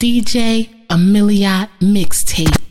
DJ Amelia Mixtape.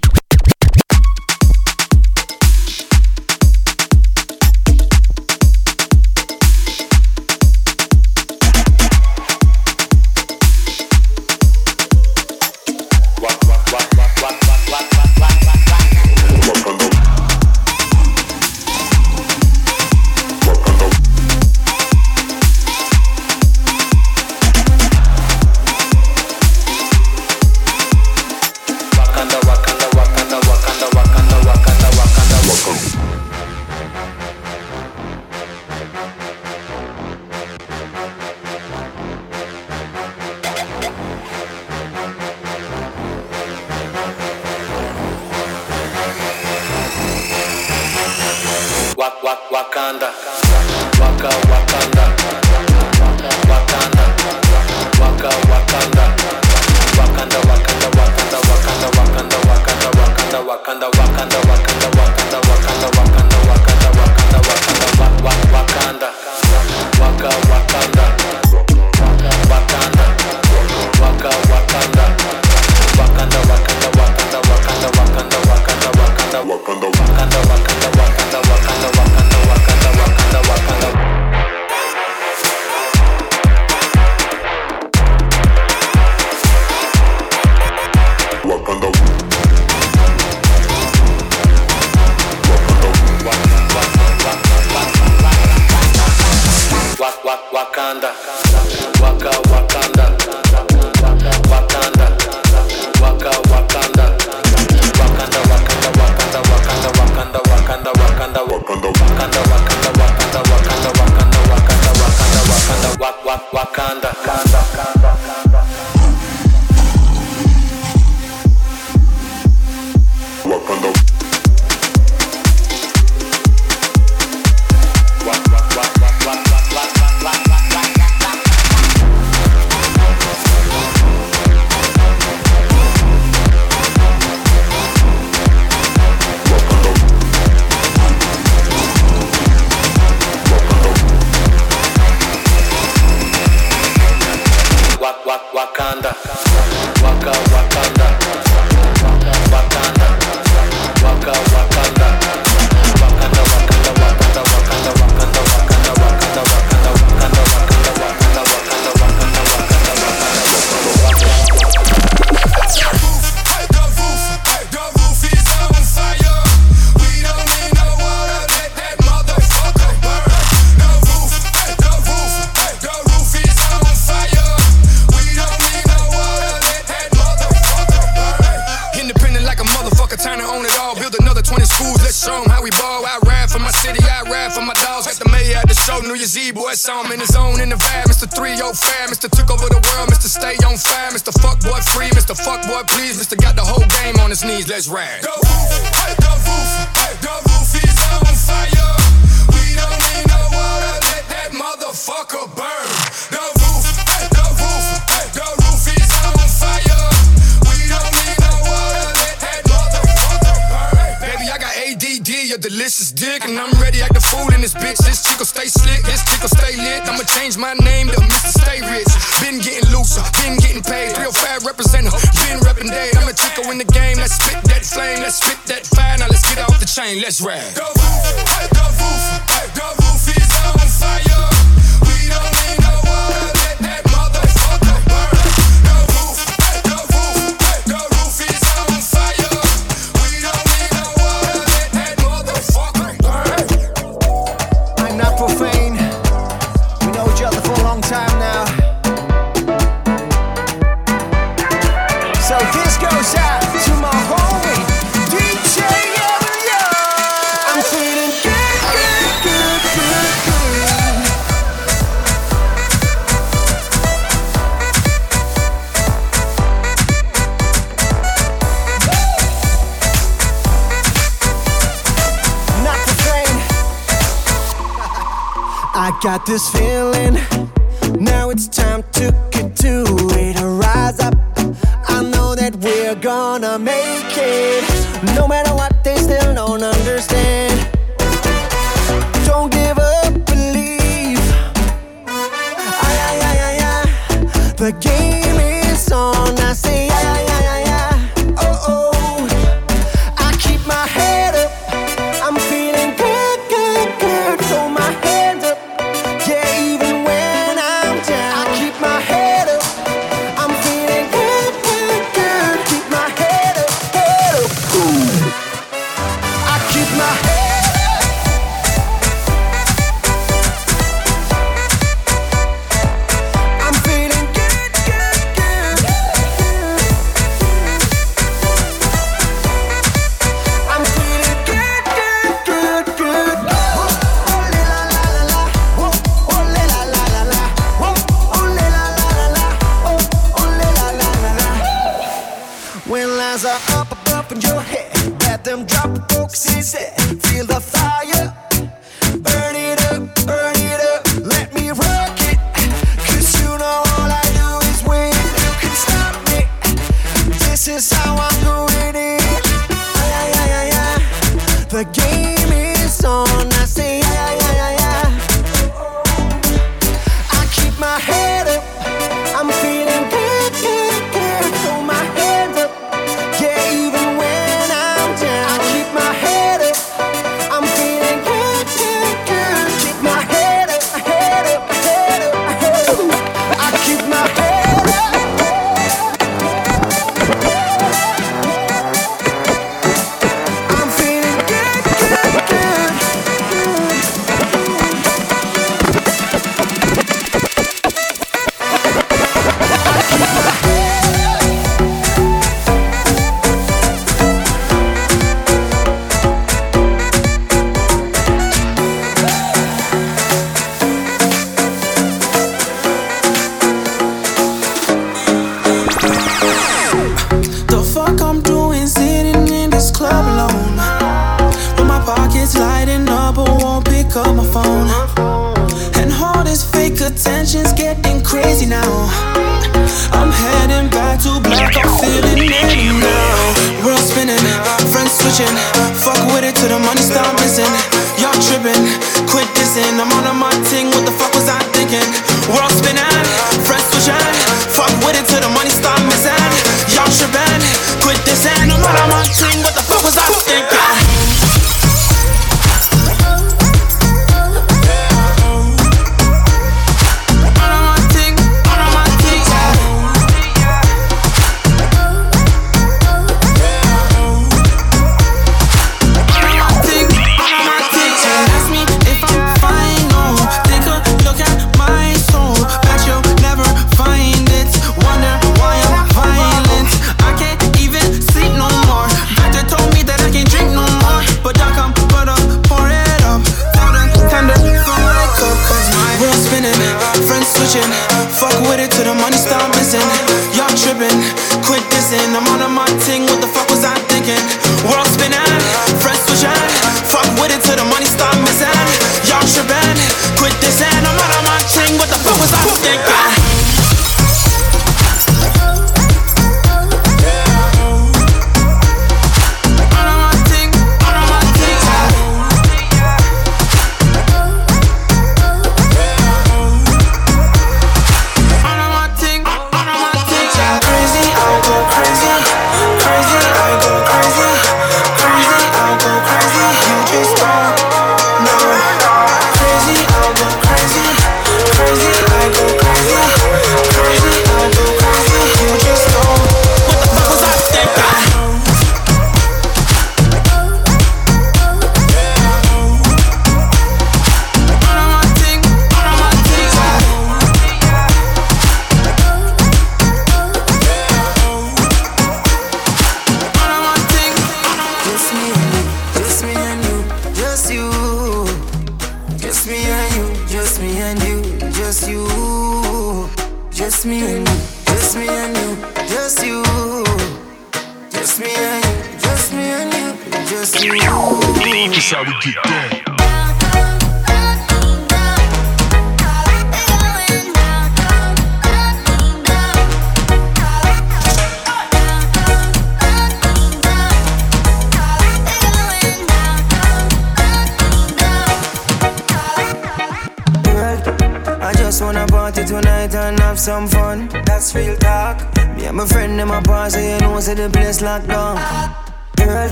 This feeling.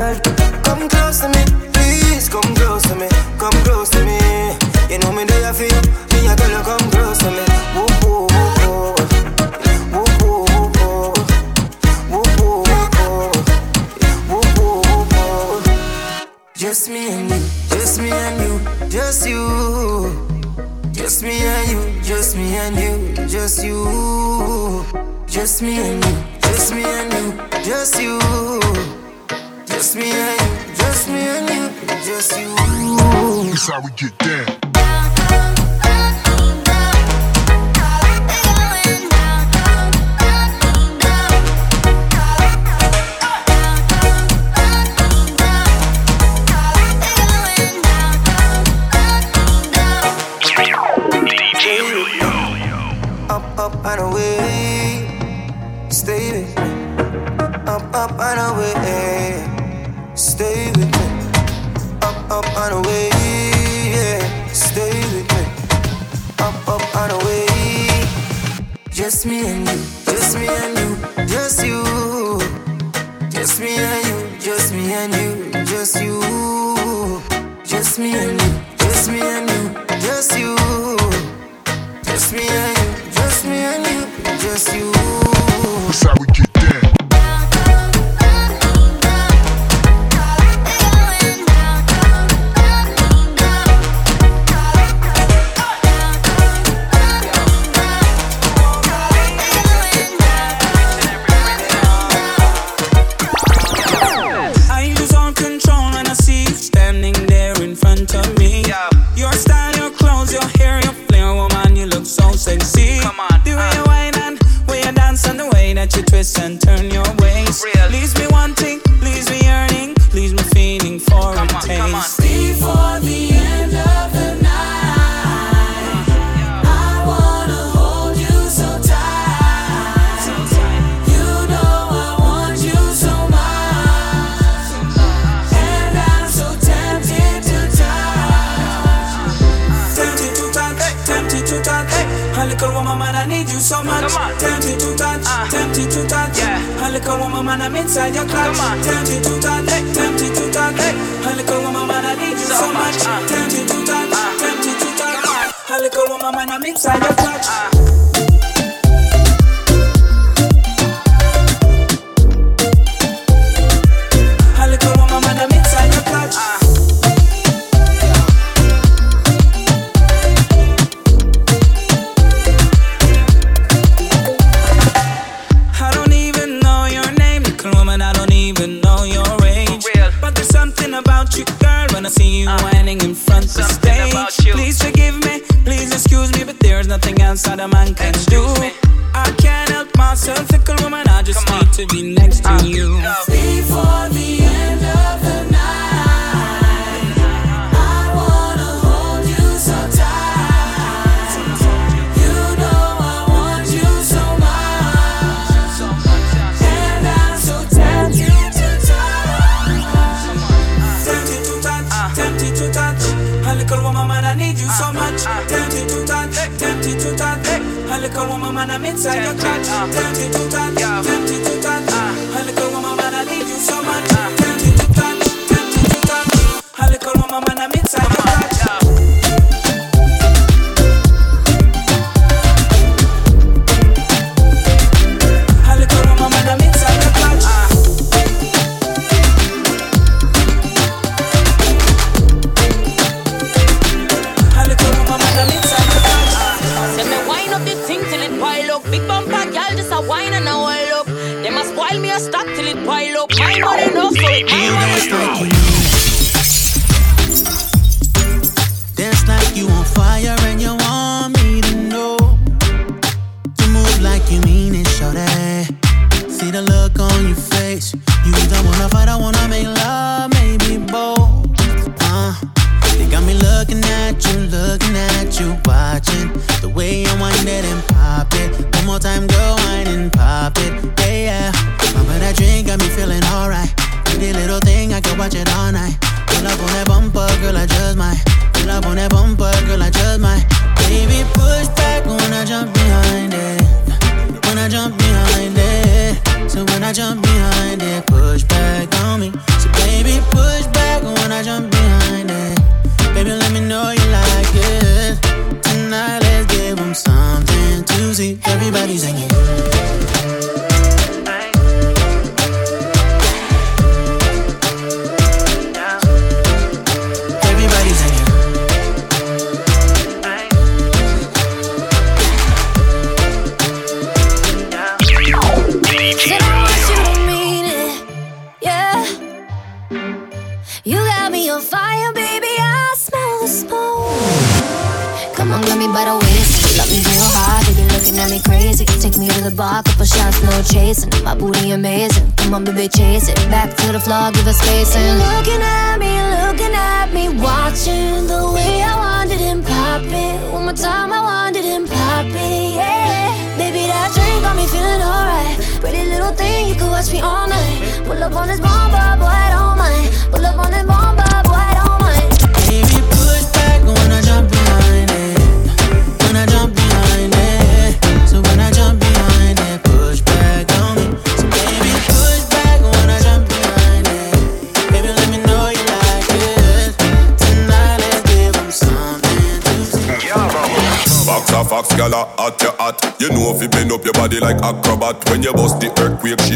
girl. Come close to me, please come close to me, come close to me. You know me, do you feel? Me, I tell you, come close to me. Whoa, whoa, whoa, whoa, whoa, whoa, whoa, whoa, whoa, whoa. Just me and you, just me and you, just you. Just me and you, just me and you, just you. Just me and you, just me and you, just you. Just me and you, just me and you, just you. This how we get down. Me inside your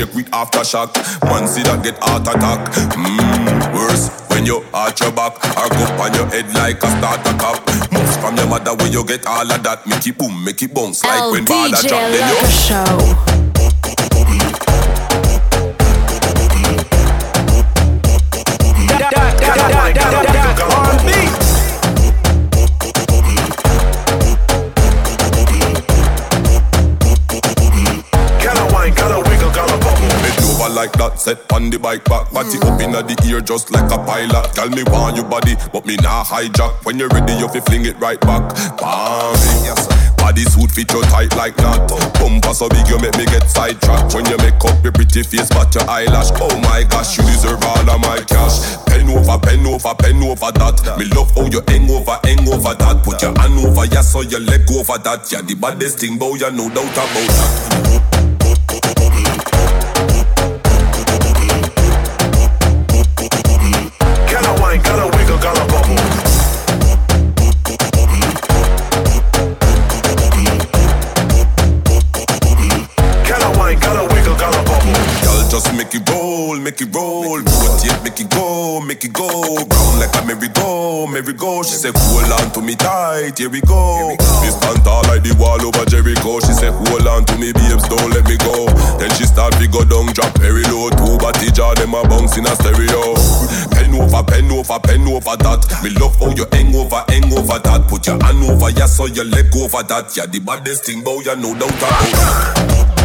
shake with aftershock. Man see that get heart attack. Mmm, worse when you arch your back or go on your head like a starter cap. Moves from your mother where you get all of that. Make it boom, make it bounce like when baller LDJ drop. Then you Lover Show. Bend that, set on the bike back. Body up inna the ear just like a pilot. Tell me want your body, but me nah hijack. When you're ready, you fi fling it right back. Bam. Body suit fit you tight like that. Bumper so big you make me get sidetracked. When you make up your pretty face, but your eyelash. Oh my gosh, you deserve all of my cash. Pen over, pen over, pen over that. Me love how you hang over, hang over that. Put your hand over, yeah, so your leg over that. Yeah, the baddest thing, boy, you no doubt about that. Make it go. Round like a merry-go, merry-go. She said, hold on to me tight, here we go. Me stand like the wall over Jericho. She said, hold on to me, babes, don't let me go. Then she start to go down, drop very low. Two body jar, them a bounce in a stereo. Pen over, pen over, pen over that. Me love how you hang over, hang over that. Put your hand over, yeah, so your leg over that. Yeah, the baddest thing, boy, you no doubt about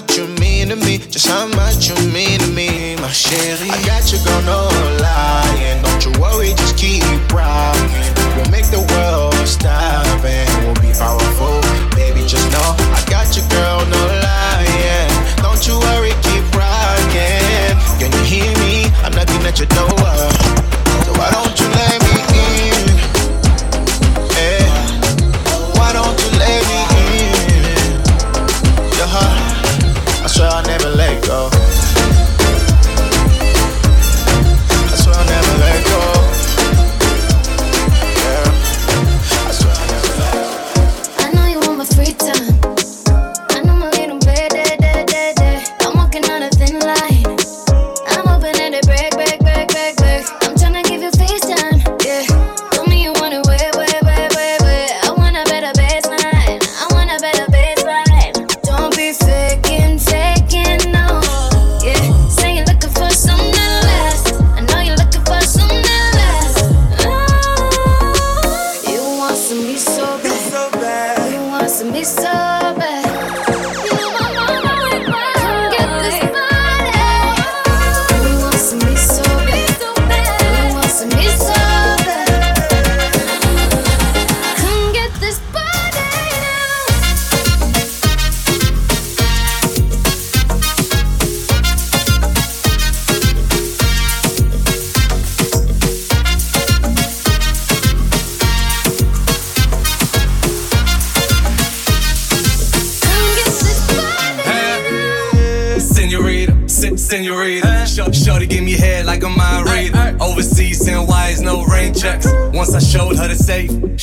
much you mean to me, just how much you mean to me, my sherry. I got you, girl,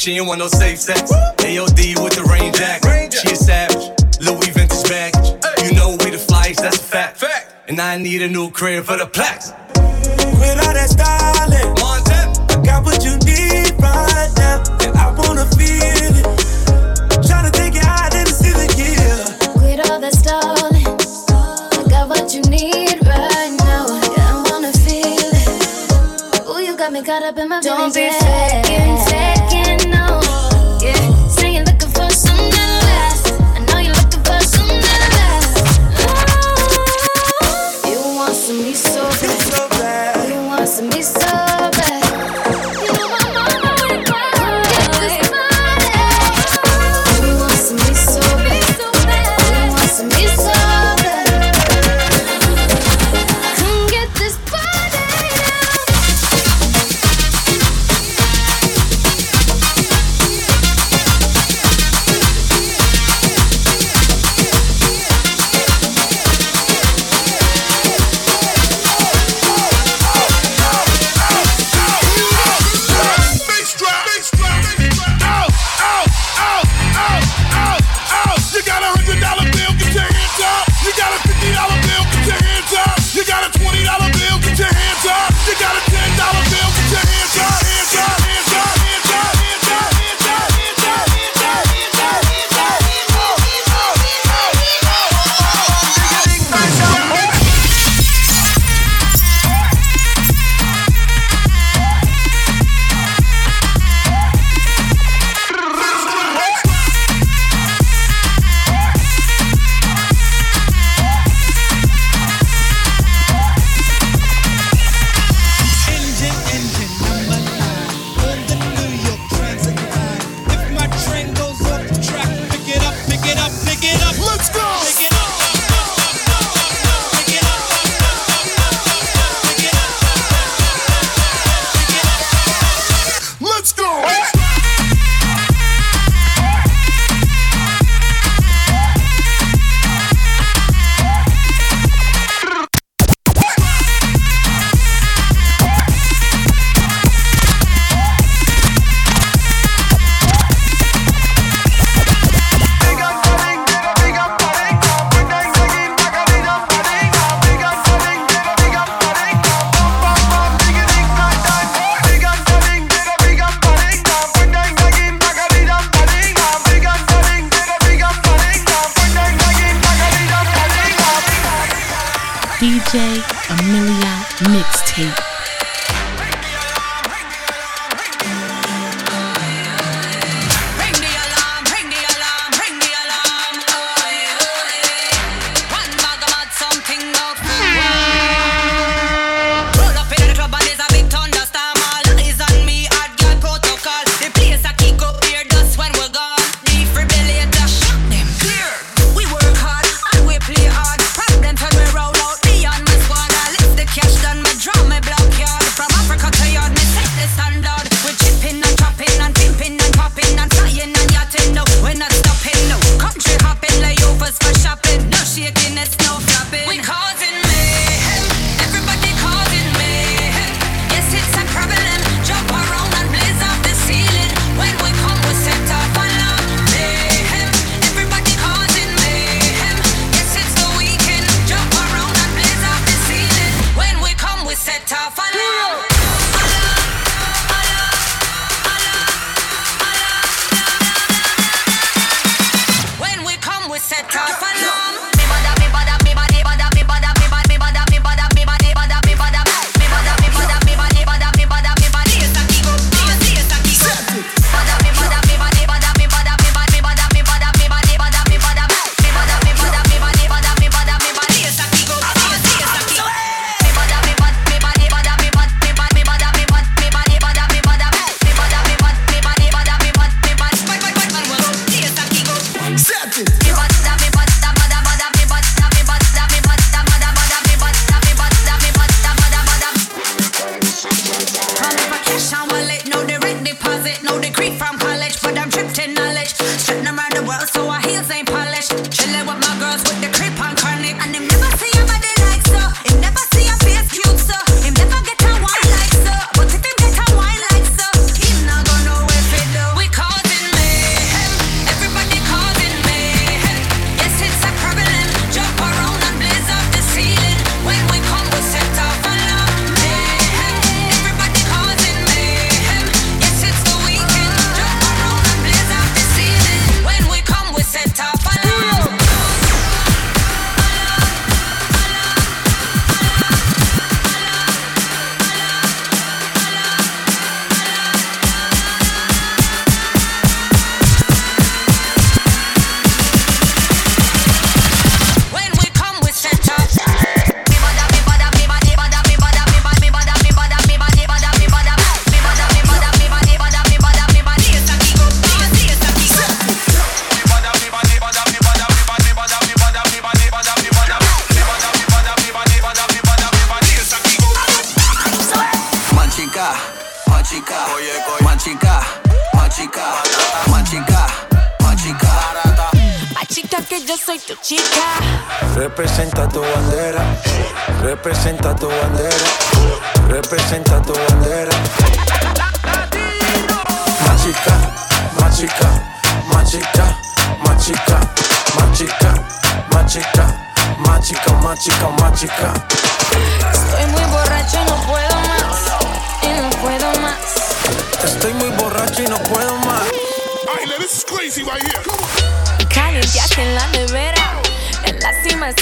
She ain't want no safe sex. AOD with the rain jacket. She a savage. Louis vintage bag. You know we the flies, that's a fact. And I need a new crib for the plaques.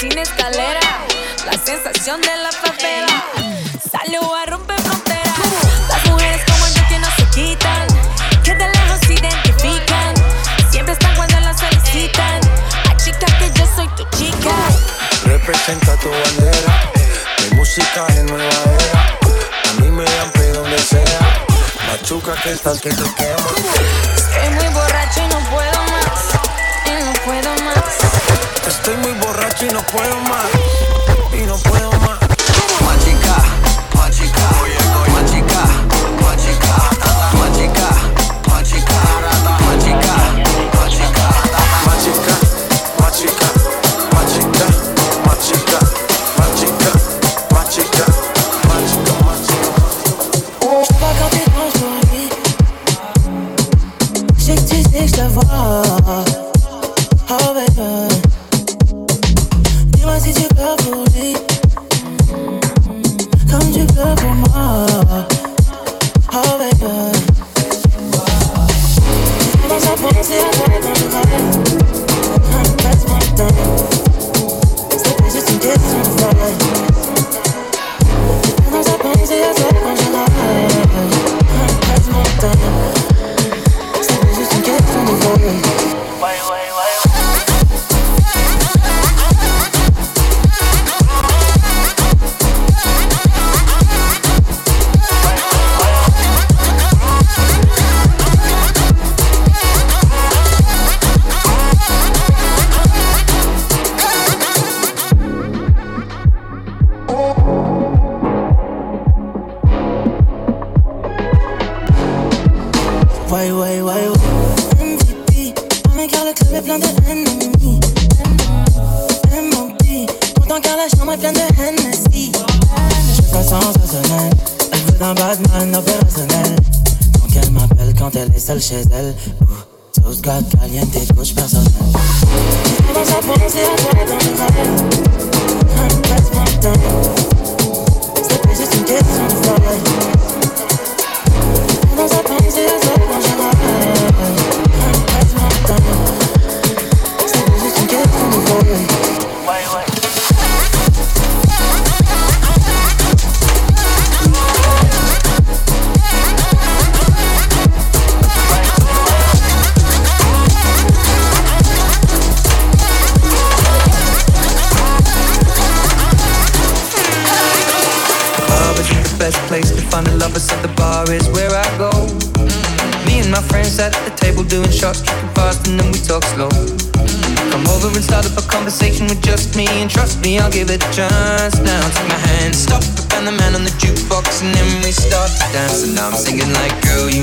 sin escalera. La sensación de la favela. Salió a romper fronteras. Las mujeres como yo que no se quitan. Que de lejos se identifican. Siempre están cuando las solicitan. A chicas que yo soy tu chica. Representa tu bandera. Mi música es nueva era. A mí me dan donde sea. Machuca que estás que te quema. foi uma Maybe I'll give it a chance now. Take my hand, stop, and the man on the jukebox, and then we start dancing. I'm singing like, girl, you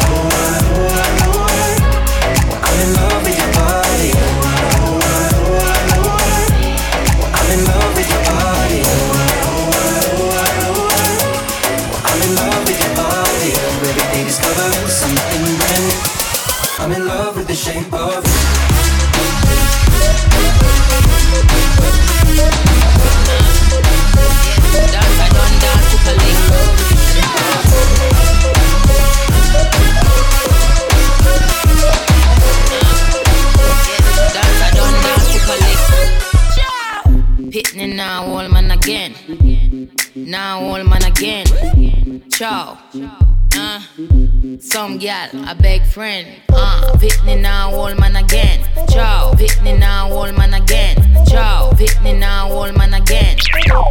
A big friend. Uh, Whitney now, old man again. Ciao. Whitney now, old man again. Ciao. Whitney now, old man again.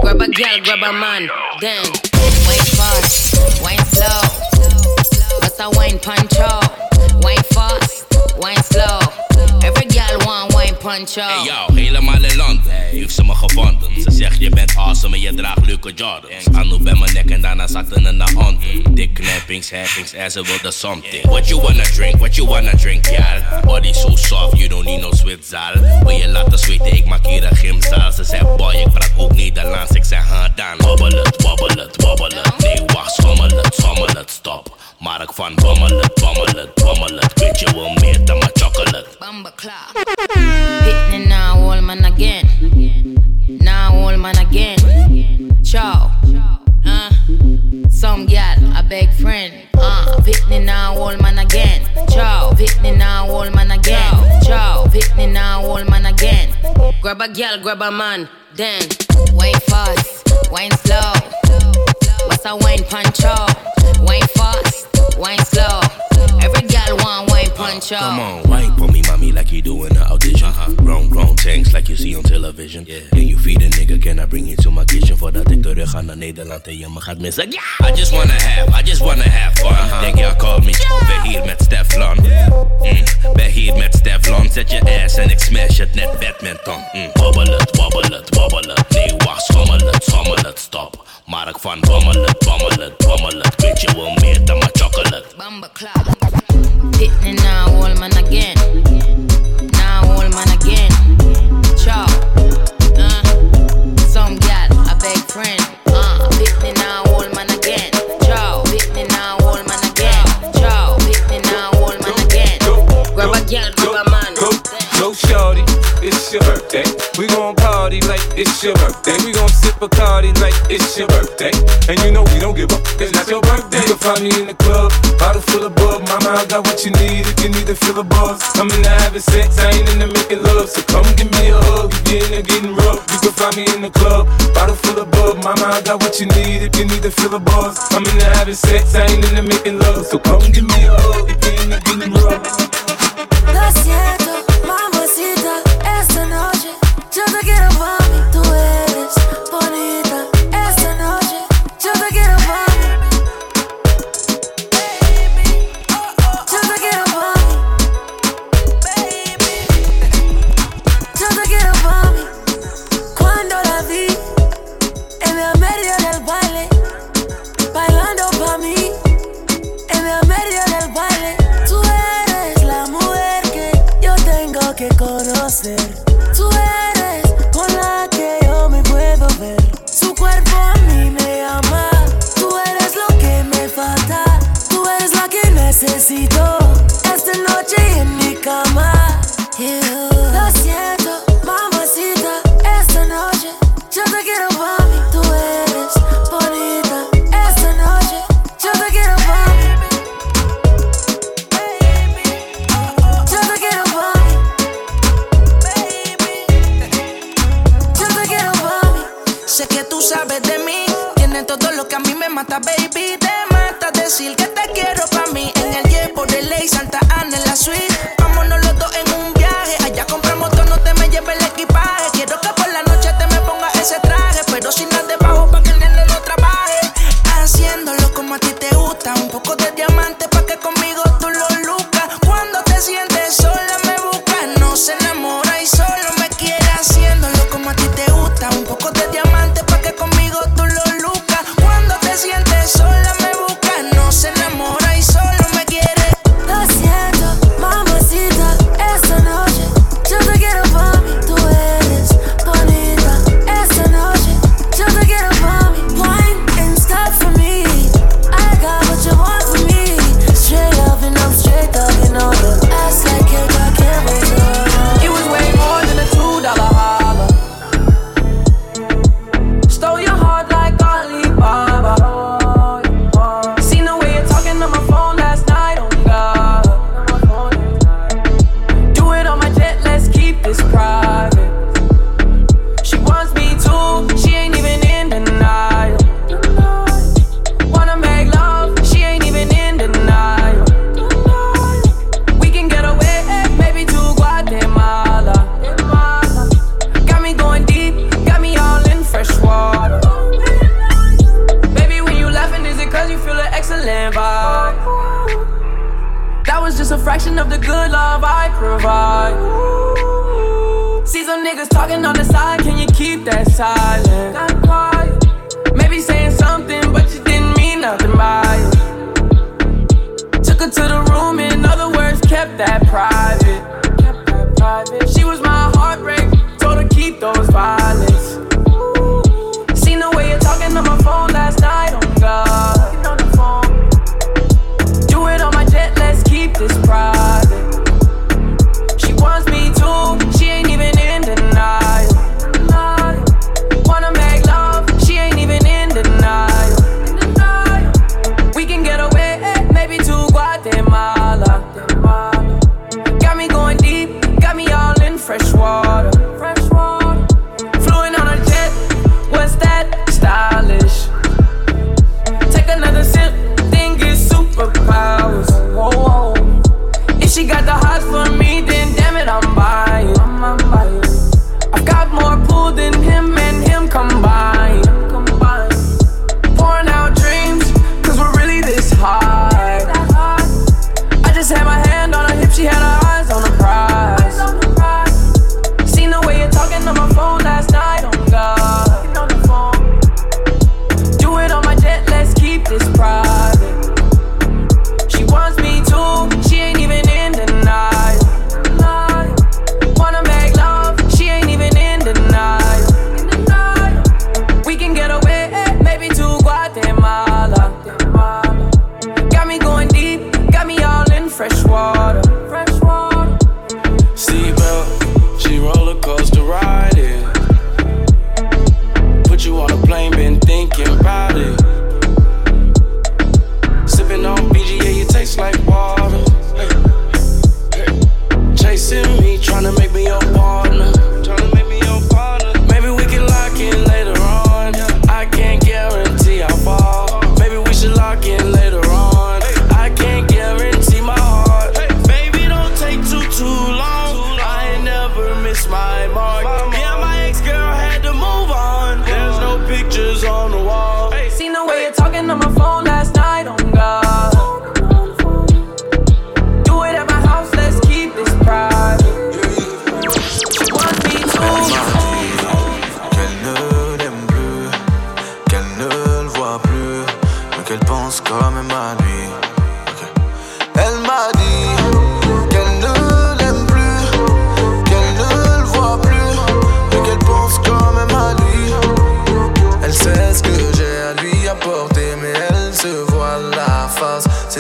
Grab a gal, grab a man. Then, wine fast, wine slow. But a wine punch Wine fast, wine slow. Every gal want wine punch Hey yo, helemaal in Londen heeft ze me gevonden. Ze zegt je bent awesome en je draagt leuke Jordans. Dik knappings, happings en ze wilde something. What you wanna drink, what you wanna drink, yeah. Body so soft, you don't need no zwitzaal. Wil je laten zweten, ik maak hier een gymzaal. Ze zei boy, ik praat ook Nederlands. Ik zei ha dan. Wobbel het, wobbel het, wobbel het. Nee, wacht, schommel het, schommel het, stop. Mark van bommel het, bommel het, bommel het. Weet je wel meer dan mijn chocolate. Bamba clap. Grab a gal, grab a man. Then, wine fast, wine slow. What's a wine punch Wine fast, wine slow. Every gal want wine punch Come on, wine for me, mommy, like you do in the audition. Uh-huh. Grown, grown tanks like you see on television. Yeah. Can you feed a nigga? Can I bring you to my kitchen? Voordat ik terug ga naar Nederland en je me gaat missen. Yeah! I just wanna have, I just wanna have fun. Uh-huh. Denk y'all call me, ben hier met Stefflon. Mm. Ben hier met Stefflon, zet je ass en ik smash het net badminton. Mm. Wobbel het, wobbel het, wobbel het. Nee, wacht, schommel het, schommel het, stop. Mark van bommel het, bommel het, bommel het. Weet je wel meer dan mijn chocolate. Bamba clap. Hitting now, old man again. Again. Ciao. Uh, some gal, a big friend. Uh, Whitney now, old man again. Ciao. Whitney now, old man again. Ciao. Whitney now, old man again. Grab a grab a man. Go shorty, it's your birthday. Party like it's your birthday. We gon' sip a cardi like it's your birthday. And you know we don't give up, it's not your birthday. You can find me in the club, bottle full of bug. Mama, I got what you need if you need to fill a buzz. I'm in the having sex, I ain't in the making love. So come give me a hug if you're in there getting rough. You can find me in the club, bottle full of bug. Mama, I got what you need if you need to fill a buzz. I'm in the having sex, I ain't in the making love. So come give me a hug if you're in there getting rough.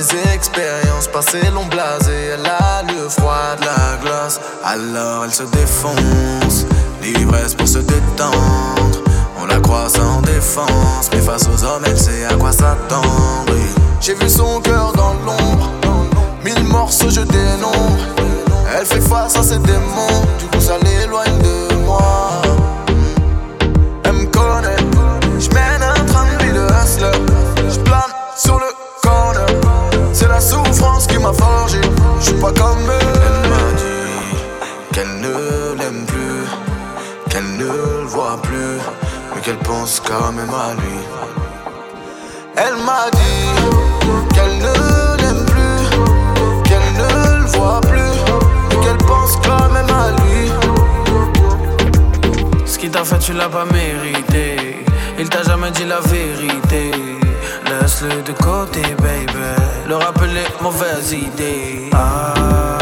Ses expériences passées l'ont blasé Elle a le froid de la glace. Alors elle se défonce. L'ivresse pour se détendre. On la croise en défense. Mais face aux hommes, elle sait à quoi s'attendre. J'ai vu son cœur dans l'ombre. Mille morceaux, je dénombre. Elle fait face à ses démons. Du coup, ça l'éloigne de Elle m'a dit qu'elle ne l'aime plus, qu'elle ne le voit plus, mais qu'elle pense quand même à lui. Elle m'a dit qu'elle ne l'aime plus, qu'elle ne le voit plus, mais qu'elle pense quand même à lui. Ce qui t'a fait, tu l'as pas mérité. Il t'a jamais dit la vérité. Laisse-le de côté, baby. Leur rappeler mauvaises idées. Ah.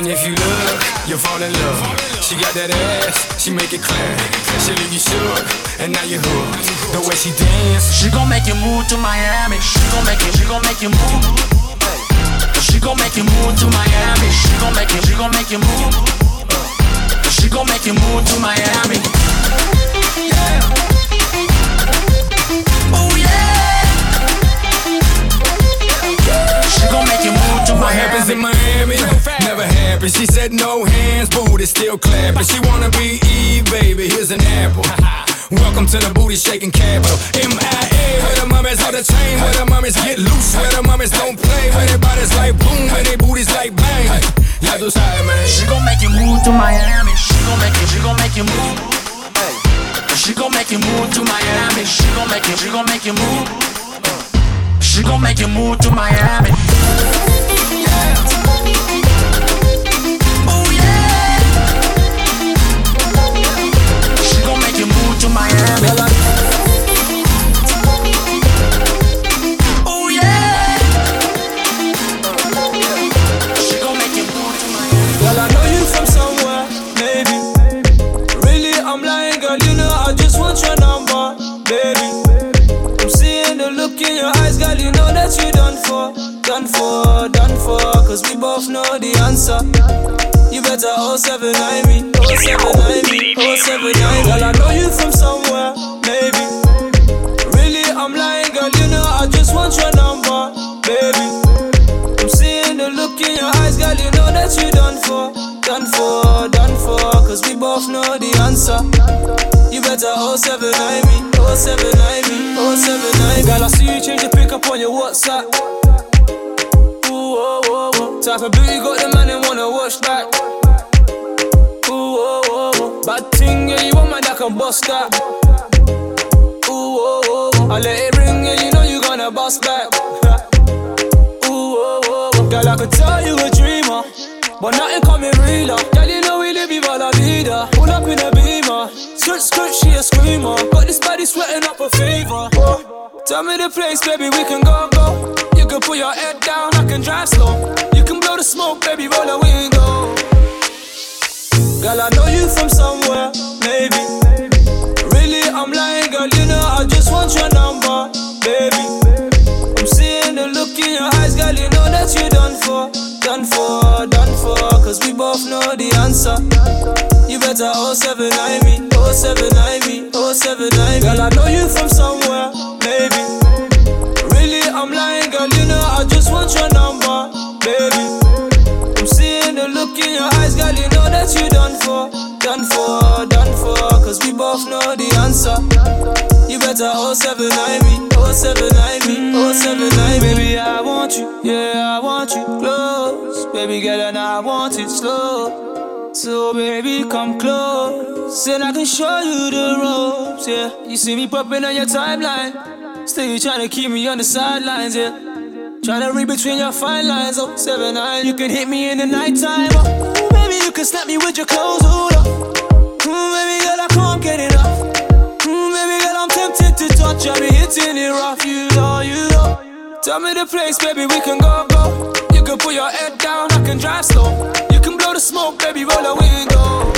And if you look, you'll fall in love. She got that ass, she make it clap. She leave you shook, and now you hooked. The way she dance, She gon' make you move to Miami. She gon' make you, she gon' make you move. She gon' make you move to Miami. She gon' make you, she gon' make you move. She gon' make you move to Miami. Yeah. Oh yeah. She gon' make you What happens in Miami? Never happened. She said no hands, booty still clapping. She wanna be Eve, baby. Here's an apple. Welcome to the booty shaking capital. MIA, where the mummies on the chain, where the mummies get loose, where the mummies don't play, where their bodies like boom, where their booties like bang. Ya tú sabes, man. She gon' make you move to Miami. She gon' make you, she gon' make you move. She gon' make you move to Miami. She gon' make you, she gon' make you move. She gon' make you move to Miami. Miami. Oh yeah. She gon' make you move to Miami. Girl, I know you from somewhere, maybe. Really, I'm lying, girl. You know I just want your number, baby. I'm seeing the look in your eyes, girl. You know that you done for, done for, done for. Cause we both know the answer. You better 079 me, 079 me, 079. Girl, I know you from somewhere, maybe. Really, I'm lying, girl. You know I just want your number, baby. I'm seeing the look in your eyes, girl. You know that you done for, done for, done for. Cause we both know the answer. You better 079 me, 079 me, 079 Girl, I see you change your pick up on your WhatsApp. Ooh, oh, oh, oh. Type of booty got the man and wanna watch back. Ooh, oh, oh. Bad thing, yeah, you want man that can bust that. Ooh, oh, oh. I let it ring, yeah, you know you gonna bust back. Ooh, oh, oh, oh. Girl, I could tell you a dreamer, but nothing coming realer. Girl, you know we live viva la vida. Pull up in a beamer, skirt, skirt, she a screamer. Got this body sweating up a fever. Tell me the place, baby, we can go, go. You can put your head down, I can drive slow. You can blow the smoke, baby, roll the window. Girl, I know you from somewhere, maybe. Really, I'm lying, girl, you know I just want your number, baby. I'm seeing the look in your eyes, girl, you know that you done for, done for, done for. Cause we both know the answer. You better 079 me, 079 me, 079 me. Girl, I know you from somewhere, maybe. Really, I'm lying, girl, you know I just want your number, baby. I'm seeing the look in your eyes, girl, you know that you done for, done for. Cause we both know the answer. You better 079 me, 079 me, 079 Baby, I want you, yeah, I want you close. Baby girl, and I want it slow. So baby, come close, and I can show you the ropes, yeah. You see me popping on your timeline, still you trying to keep me on the sidelines, yeah. Trying to read between your fine lines, oh, seven nine. You can hit me in the nighttime, oh. Baby, you can snap me with your clothes, hold up. Mm, baby girl, I can't get enough. Mm, baby girl, I'm tempted to touch. I be hitting it rough, you know, you know. Tell me the place, baby, we can go, go. You can put your head down, I can drive slow. You can blow the smoke, baby, roll the window.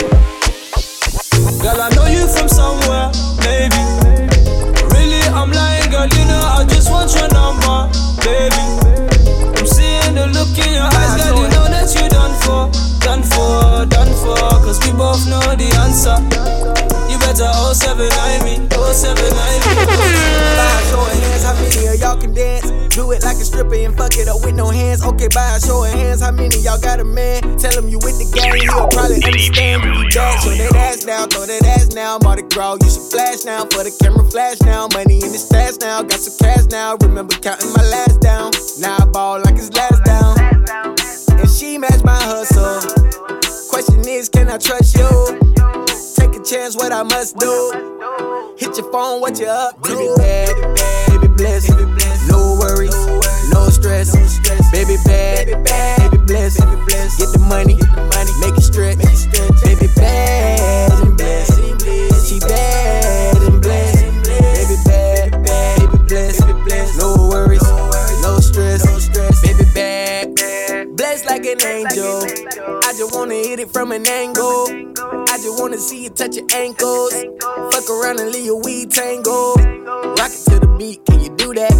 Girl, I know you from somewhere, maybe. Really, I'm lying, girl, you know I just want your number, baby. I'm seeing the look in your eyes, girl, you know for, done for, done for. Cause we both know the answer. You better 079 me, 079 me. Show of hands, how many of y'all can dance? Do it like a stripper and fuck it up with no hands. Okay, by a show of hands, how many y'all got a man? Tell him you with the gang, he'll probably understand you back. Show that ass now, throw that ass now. Mardi Gras, you should flash now. For the camera flash now. Money in the stash now. Got some cash now. Remember counting my last down. Now I ball like it's last down. She match my hustle. Question is, can I trust you? Take a chance, what I must do. Hit your phone, what you up to? Baby bad, baby bless, no worries, no stress. Baby bad, baby bless, get the money, make it stretch. Baby bad and blessed, hit it from an angle. I just wanna see you touch your ankles. Fuck around and leave your weed tangle. Rock it to the beat, can you do that?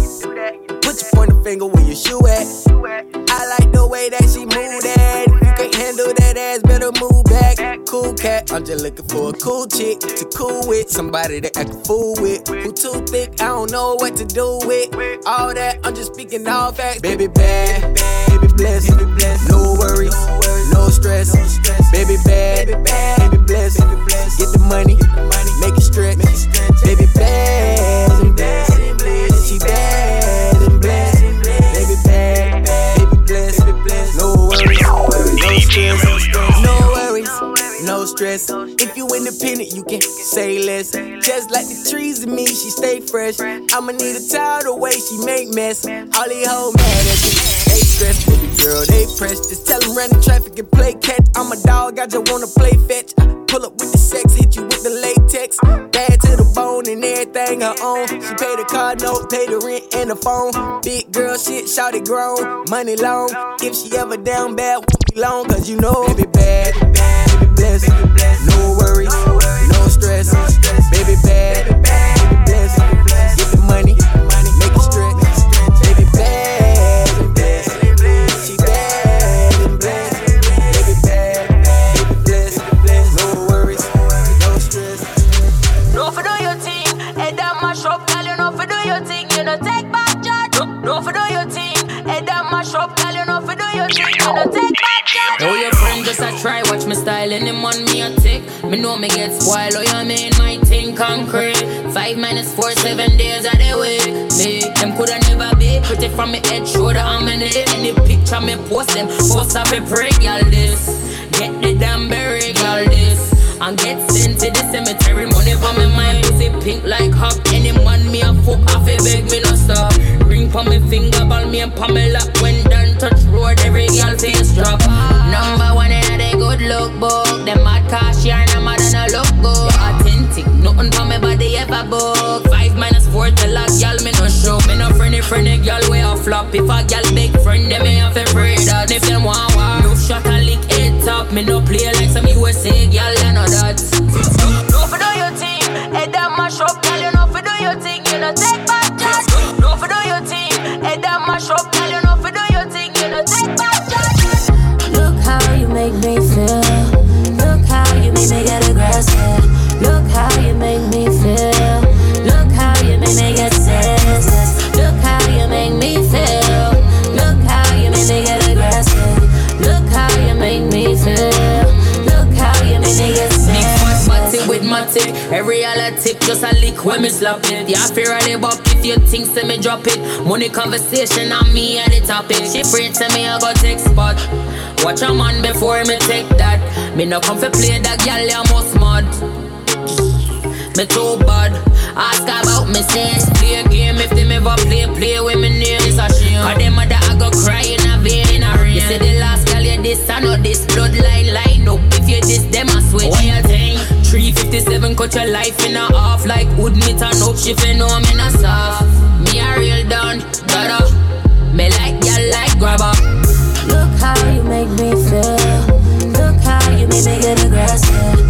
Put your pointer finger where your shoe at. I like the way that she move that. You can't handle that ass, better move back. Cat, I'm just looking for a cool chick to cool with. Somebody that I can fool with. Who too thick, I don't know what to do with. All that, I'm just speaking all facts. Baby bad, baby blessed, no worries, no stress. Baby bad, baby blessed, get the money, make it stretch. Baby bad and blessed, she bad and blessed. Baby bad, baby blessed, no worries, no stress, stress. If you independent, you can say less. Just like the trees in me, she stay fresh. I'ma need a towel the way she make mess. All these hoes mad at me. They stress, baby girl, they press. Just tell them run the traffic and play catch. I'm a dog, I just wanna play fetch. I pull up with the sex, hit you with the latex. Bad to the bone and everything her own. She paid the car note, paid the rent and the phone. Big girl shit, shout it grown. Money long. If she ever down bad, won't be long, cause you know, baby bad, baby blessed. No worries, no stress. Baby bad, baby blessed. Get the money, make it stretch. Baby bad and blessed. She bad and blessed. Baby bad, baby blessed. No worries, no stress. No for do your thing, head down mash up, girl. You know for do your thing, you know take back charge. No, no for do your thing, head down mash up, girl. You know for do your thing, you know take back charge. Just a try, watch me style, and him on me a tick. Me know me get spoiled, oh, you mean my thing concrete. Five minus four, seven days of the week. Me, them coulda never be pretty from me head, shoulder, I'm in it. Any picture me post them, post up a break, y'all this. Get the damn berry, y'all this. And get sent to the cemetery, money for me mind, pussy pink like hop. Any man me a fuck off, a beg me no stop. Ring for me finger, ball me and Pamela. When done touch road, every girl face drop. Number one in the good look book. Them mad cash here, no more than a look good. Authentic, nothing for me body ever book. Five minus four till a girl me no show. Me no friendly friendly girl way a flop. If a girl big friend, them me have to pray that. If them want war, no shot a lick head top. Me no play like some USA girl, I know that. No for do your thing, head down mash up, girl. You know for do your thing, you know take back a lick when me slap it. Yeah, fear I live up if you think say me drop it. Money conversation on me at the topic. She pray to me I got take spot. Watch a man before me take that. Me no come for play that girl you must mud. Me too bad. Ask about me sense. Play a game if them ever play, play with me name. It's a shame. Cause them mother I go cry in a vein in a rain. You say the last girl you this, I know this bloodline line up. If you this, them I switch. Why 357 cut your life in a half like wood me turn up she fin know I'm in a soft. Me a real down, gotta me like ya like grabber. Look how you make me feel. Look how you make me get aggressive.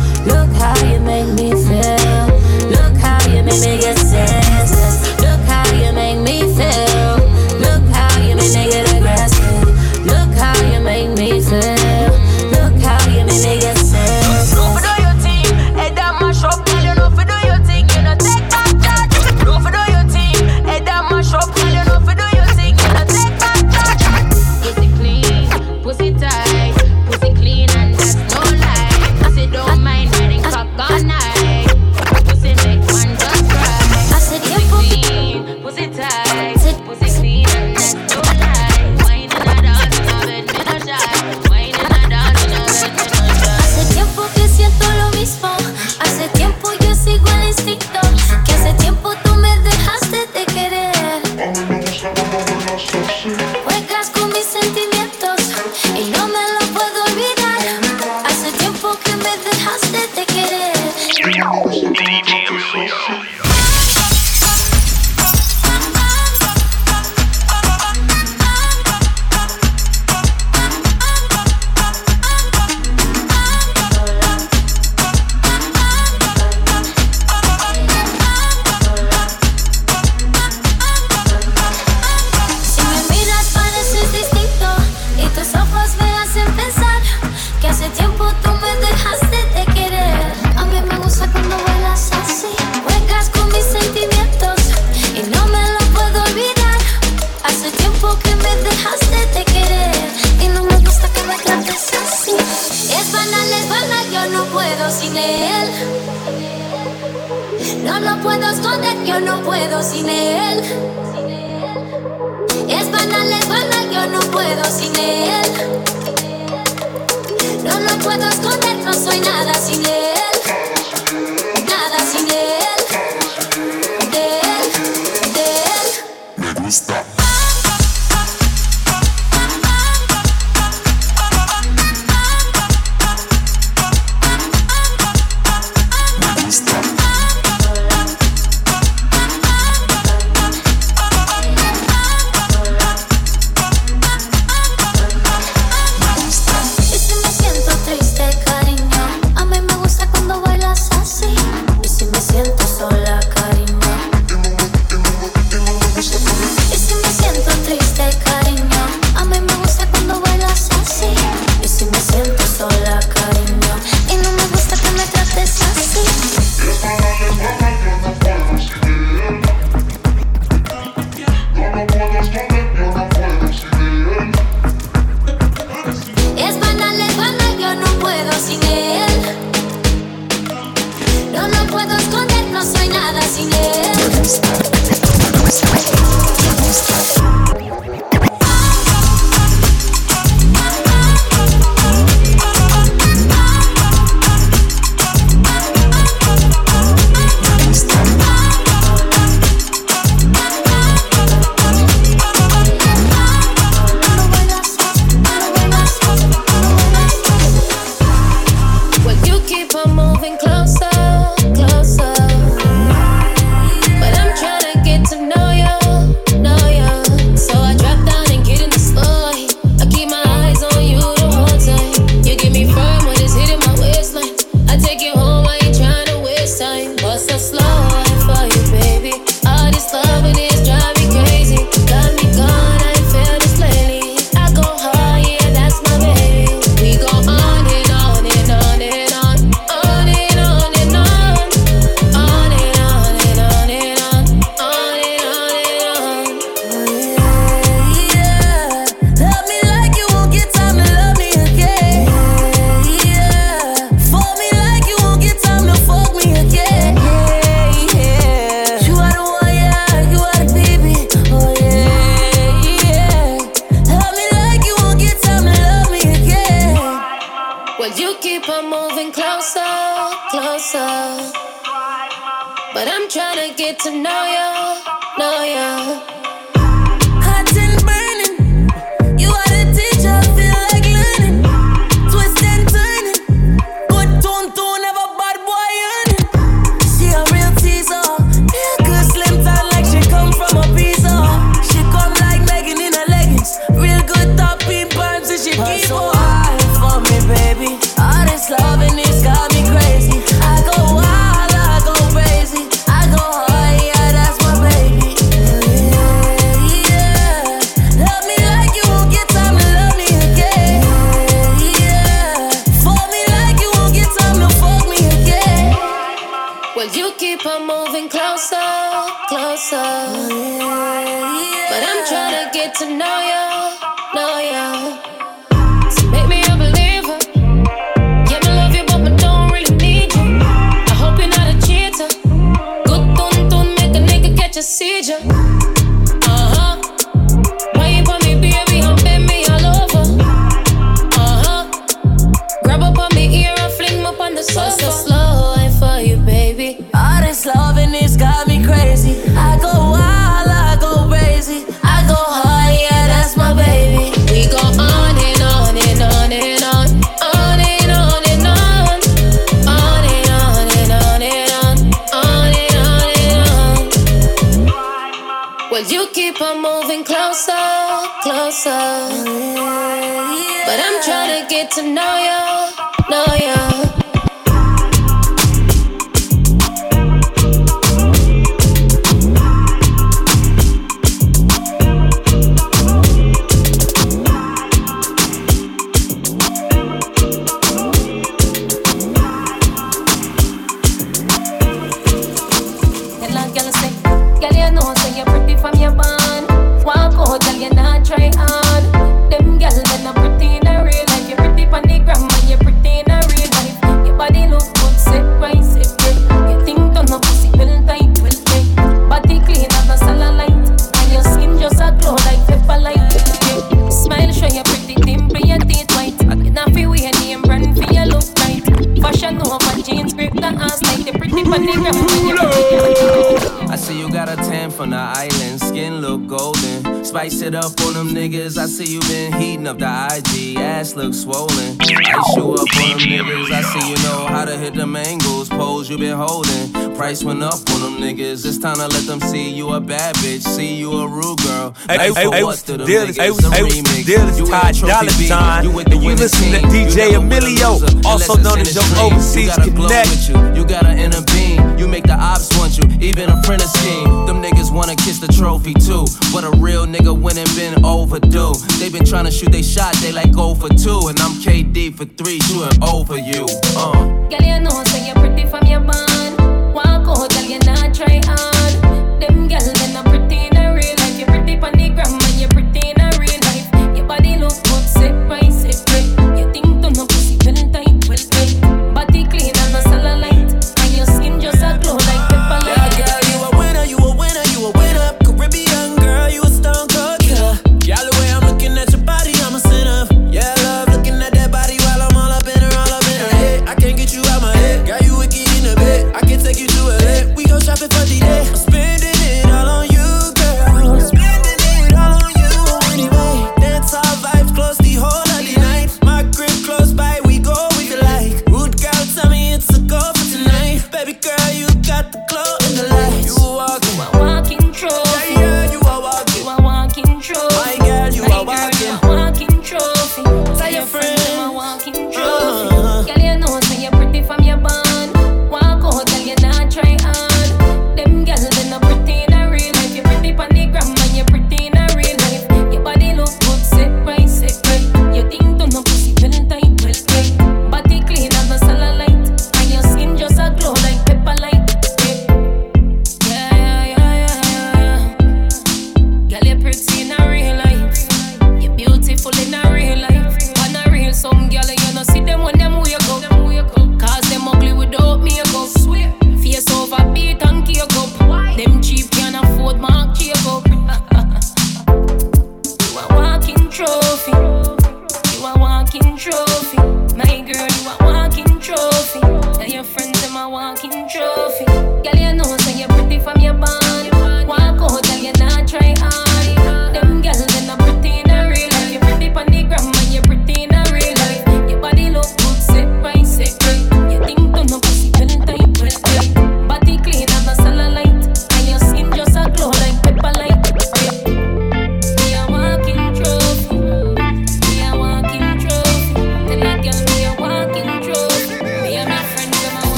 look swollen. I you up on them niggas, I see you know how to hit them angles. Pose you been holding, price went up on them niggas. It's time to let them see you a bad bitch, see you a rude girl. Hey, hey, hey, what's the deal? Hey, deal is Todd Dollar John, and you listen to DJ Emilio, also known as Young Overseas Connect. You gotta intervene. You make the ops want you, even a friend of scheme. Them niggas wanna kiss the trophy too. But a real nigga winning been overdue. They been trying to shoot they shot, they like go for two. And I'm KD for three, shooting over you. Uh. Girl, you know, say you're pretty from your. Walk out, girl, you're not try hard.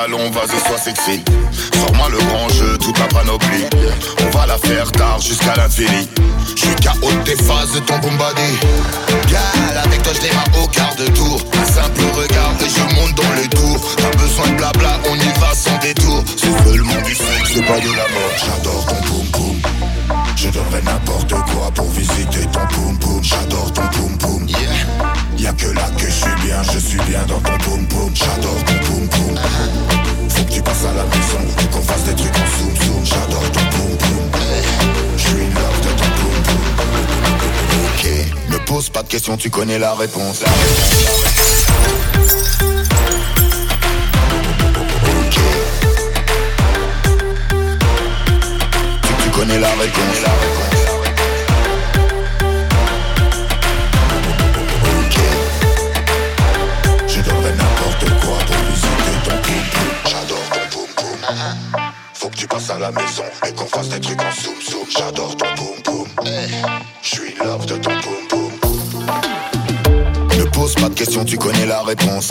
salon, vas-y, sois sexy. Questions, tu connais la réponse. La réponse.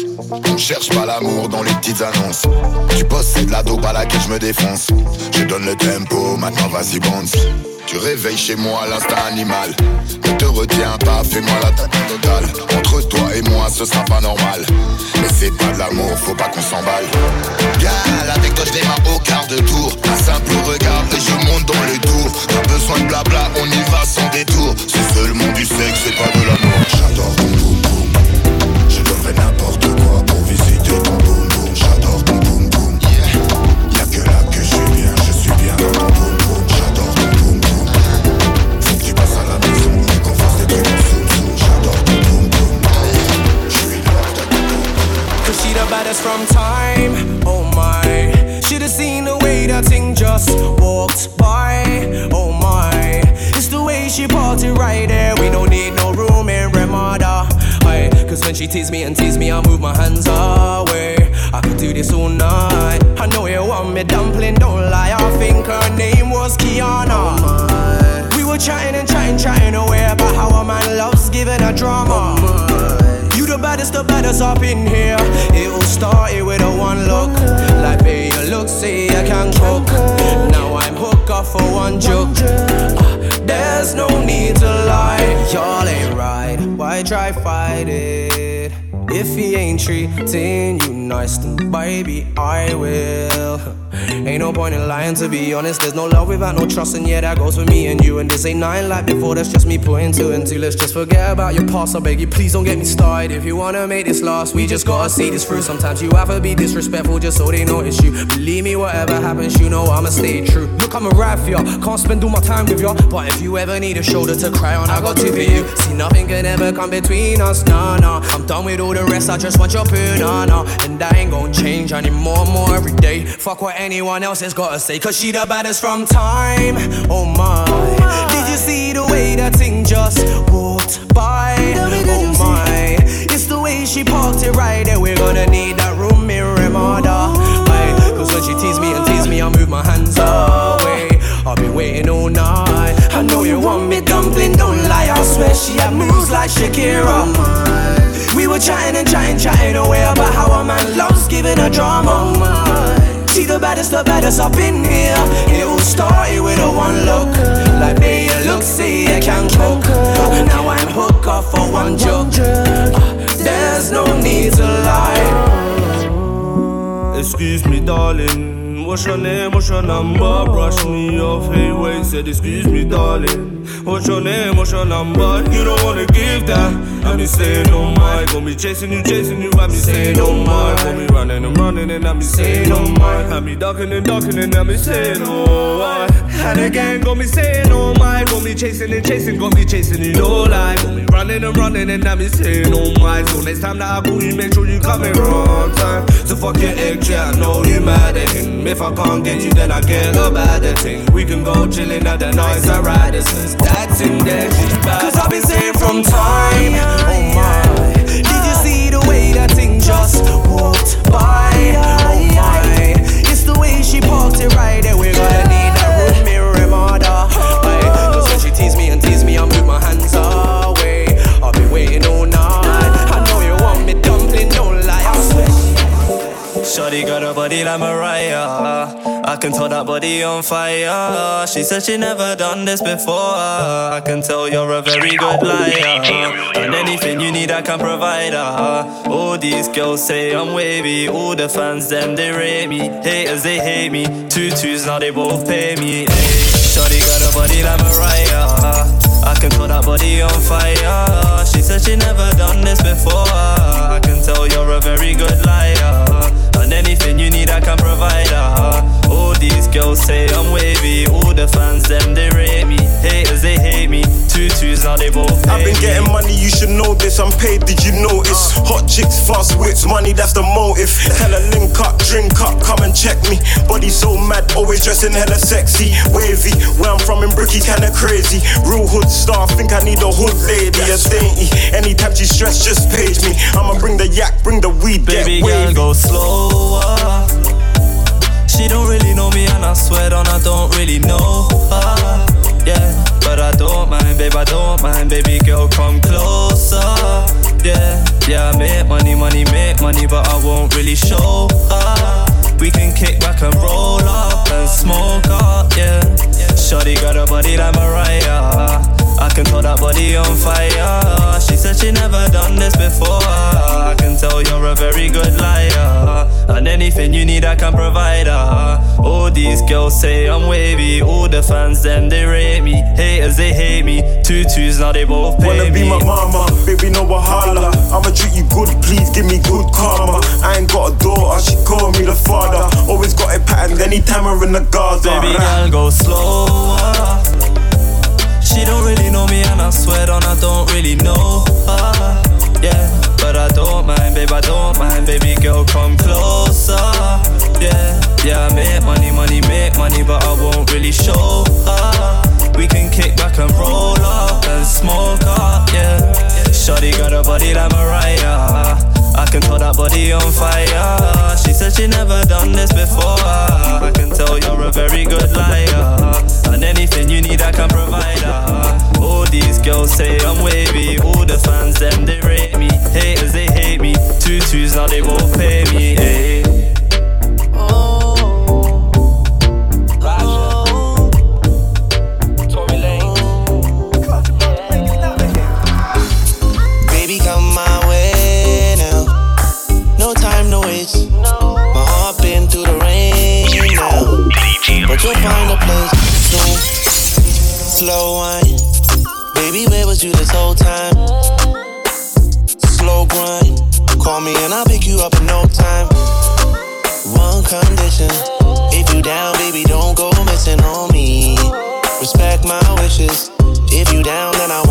La réponse. On cherche pas l'amour dans les petites annonces. Tu possèdes de la dope à laquelle je me défonce. Je donne le tempo, maintenant vas-y bounce. Tu réveilles chez moi l'instinct animal. Ne te retiens pas, fais-moi la tête totale. Entre toi et moi, ce sera pas normal. Mais c'est pas de l'amour, faut pas qu'on s'emballe. Gal, avec toi je démarre au quart de tour. Un simple regard et je monte dans le tour. Pas besoin de blabla, on y va sans détour. C'est seulement du sexe, c'est pas de l'amour. J'adore ton from time, oh my. Should've seen the way that thing just walked by, oh my. It's the way she party right there, we don't need no room in Ramada. Aye, Cause when she tease me and tease me, I move my hands away. I could do this all night. I know you want me dumpling, don't lie. I think her name was Kiana. Oh We were chatting and chatting, chatting away About how a man loves giving a drama. Oh you the baddest, the baddest up in here. It all started with a one look. Like, babe, you look, see, I can cook. Now I'm hooked off for one joke. Ah, There's no need to lie. Y'all ain't right. Why try fight it? If he ain't treating you nice, then baby, I will. Ain't no point in lying, to be honest. There's no love without no trust, and yeah, that goes for me and you. And this ain't nothing like before, that's just me putting two and two. Let's just forget about your past. I beg you, please don't get me started. If you wanna make this last, we just gotta see this through. Sometimes you have to be disrespectful just so they notice you. Believe me, whatever happens, you know I'ma stay true. Look, I'm a ride for ya, can't spend all my time with ya. But if you ever need a shoulder to cry on, I got two for you. See, nothing can ever come between us, nah, nah. I'm done with all the rest, I just want your banana. And I ain't gon' change anymore, more every day. Fuck what anyone else has gotta say, cause she the baddest from time. Oh my. Did you see the way that thing just walked by? Oh my. It's the way she parked it right there. We're gonna need that room in Ramada. Aye, Cause when she tease me and tease me, I move my hands away. I'll be waiting all night. I know you want me dumpling, don't lie. I swear she had moves like Shakira. We were chatting and chatting, chatting away about how a man loves giving a drama. Baddest, the baddest up in here. It all started with a one look. Like, me, you look, see, I can cook. Now I'm hooked off for one joke. Uh, there's no need to lie. Excuse me, darling. What's your name? What's your number? Brush me off, hey, wait, said, excuse me, darling. What's your name? What's your number? You don't wanna give that. I be saying oh no mind. Gonna be chasing you, chasing you. I be saying oh no mind. Gonna be running and running and I be saying oh no mind. I be ducking and ducking and I be saying oh why. And again, gonna be saying oh my. Gonna be chasing and chasing, gonna be chasing you no lie. Gonna be running and running and I be saying oh my. So next time that I call you, make sure you coming wrong time. So fuck your ex, yeah, I know you mad at him. If I can't get you, then I get a better thing. We can go chillin' at the noise I ride it since that's in there. Cause I've been saying from time, oh my. Did you see the way that thing just walked by? Oh my. It's the way she parked it right there. We're gonna need a room mirror. Aye. Cause when she tease me and tease me, I move my hands away. Shorty got a body like Mariah. I can tell that body on fire. She said she never done this before. I can tell you're a very good liar. And anything you need, I can provide. her. All these girls say I'm wavy. All the fans, them, they rate me. Haters, they hate me. Two twos, now they both pay me. Ay. Shorty got a body like Mariah. I can tell that body on fire. She said she never done this before. I can tell you're a very good liar. And anything you need, I can provide. her. All these girls say I'm wavy. All the fans, them, they rate me. Haters, they hate me. Two twos, now they both I've been getting money, you should know this. I'm paid, did you notice? Uh. Hot chicks, fast whips, money, that's the motive. Tell her link up, drink up, come and check me. Body so mad, always dressing hella sexy. Wavy, where I'm from in Bricky, kinda crazy. Real hood star, think I need a hood lady. A dainty, anytime she stressed, just page me. I'ma bring the yak, bring the weed, Baby get girl, go slower. She don't really know me, and I swear on I don't really know her. Yeah, but I don't mind, babe, I don't mind. Baby girl, come closer. Yeah, yeah, I make money, money, make money, but I won't really show up. We can kick back and roll up and smoke up, yeah. Shorty got a body like Mariah. I can tell that body on fire. She said she never done this before. I can tell you're a very good liar. And anything you need, I can provide her. All these girls say I'm wavy. All the fans, them, they rate me. Haters, they hate me. Two twos, now they both pay Wanna me. be my mama, baby, no wahala. I'ma treat you good, please give me good karma. I ain't got a daughter, she call me the father. Always got it patterned anytime we're in the Gaza. Baby girl, go slower. She don't really know me, and I swear on I don't really know her. Yeah, but I don't mind, babe, I don't mind. Baby girl, come closer. Yeah, yeah, I make money, money, make money, but I won't really show her. We can kick back and roll up and smoke up, yeah. Shorty got a body like Mariah. I can tell that body on fire. She said she never done this before. I can tell you're a very good liar. And anything you need, I can provide her. All these girls say I'm wavy. All the fans, them, they rate me. Haters, they hate me. Two twos, now they both pay me. Hey. Find a place soon. Slow wine. Baby, where was you this whole time? Slow grind. Call me and I'll pick you up in no time. One condition. If you down, baby, don't go missing on me. Respect my wishes. If you down, then I